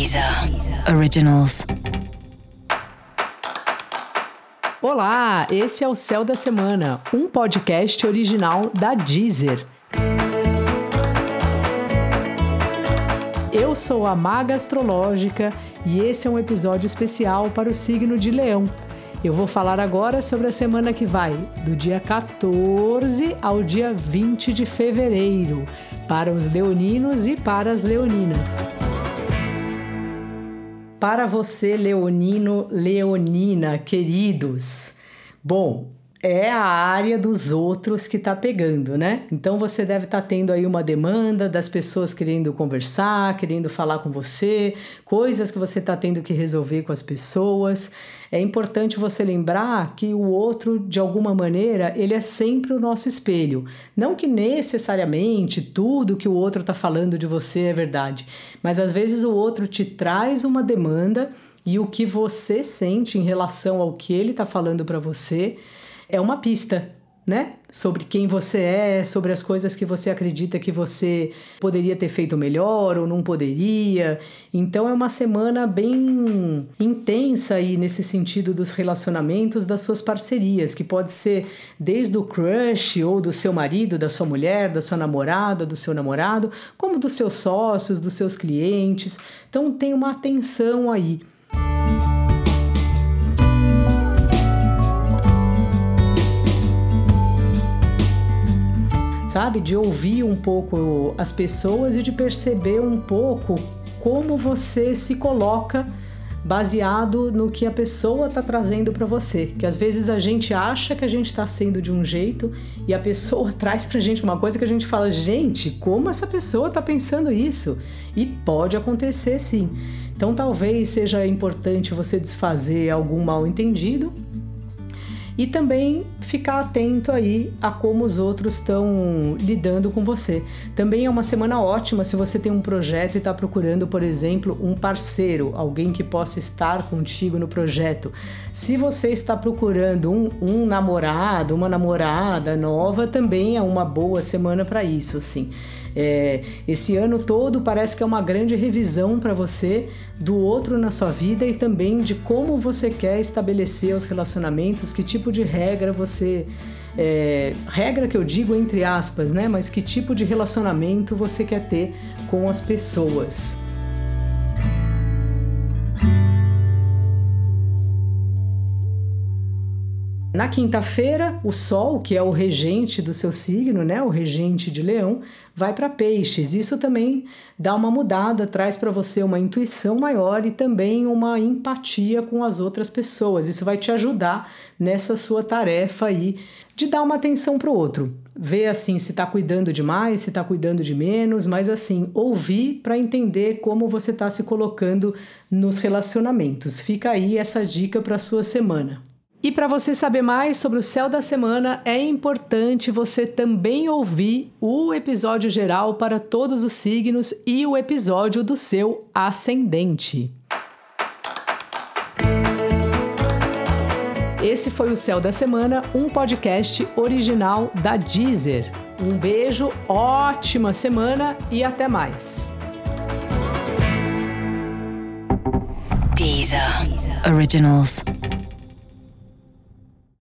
Deezer Originals. Olá, esse é o Céu da Semana, um podcast original da Deezer. Eu sou a Maga Astrológica e esse é um episódio especial para o signo de Leão. Eu vou falar agora sobre a semana que vai, do dia 14 ao dia 20 de fevereiro, para os leoninos e para as leoninas. Para você, leonino, leonina, queridos. Bom, é a área dos outros que está pegando, né? Então você deve estar tá tendo aí uma demanda das pessoas querendo conversar, querendo falar com você, coisas que você está tendo que resolver com as pessoas. É importante você lembrar que o outro, de alguma maneira, ele é sempre o nosso espelho. Não que necessariamente tudo que o outro está falando de você é verdade, mas às vezes o outro te traz uma demanda e o que você sente em relação ao que ele está falando para você é uma pista, né? Sobre quem você é, sobre as coisas que você acredita que você poderia ter feito melhor ou não poderia. Então é uma semana bem intensa aí nesse sentido dos relacionamentos, das suas parcerias, que pode ser desde o crush ou do seu marido, da sua mulher, da sua namorada, do seu namorado, como dos seus sócios, dos seus clientes. Então tem uma atenção aí. Sabe? De ouvir um pouco as pessoas e de perceber um pouco como você se coloca baseado no que a pessoa está trazendo para você. Que às vezes a gente acha que a gente está sendo de um jeito e a pessoa traz para gente uma coisa que a gente fala, gente, como essa pessoa está pensando isso? E pode acontecer sim. Então talvez seja importante você desfazer algum mal entendido e também ficar atento aí a como os outros estão lidando com você. Também é uma semana ótima se você tem um projeto e está procurando, por exemplo, um parceiro, alguém que possa estar contigo no projeto. Se você está procurando um, um namorado, uma namorada nova, também é uma boa semana para isso, assim. É, esse ano todo parece que é uma grande revisão para você do outro na sua vida e também de como você quer estabelecer os relacionamentos, que tipo de regra você. É, regra que eu digo entre aspas, né? Mas que tipo de relacionamento você quer ter com as pessoas. Na quinta-feira, o Sol, que é o regente do seu signo, né, o regente de Leão, vai para Peixes. Isso também dá uma mudada, traz para você uma intuição maior e também uma empatia com as outras pessoas. Isso vai te ajudar nessa sua tarefa aí de dar uma atenção para o outro. Ver assim se está cuidando demais, se está cuidando de menos, mas assim, ouvir para entender como você está se colocando nos relacionamentos. Fica aí essa dica para sua semana. E para você saber mais sobre o céu da semana, é importante você também ouvir o episódio geral para todos os signos e o episódio do seu ascendente. Esse foi o Céu da Semana, um podcast original da Deezer. Um beijo, ótima semana e até mais. Deezer, Deezer. Originals.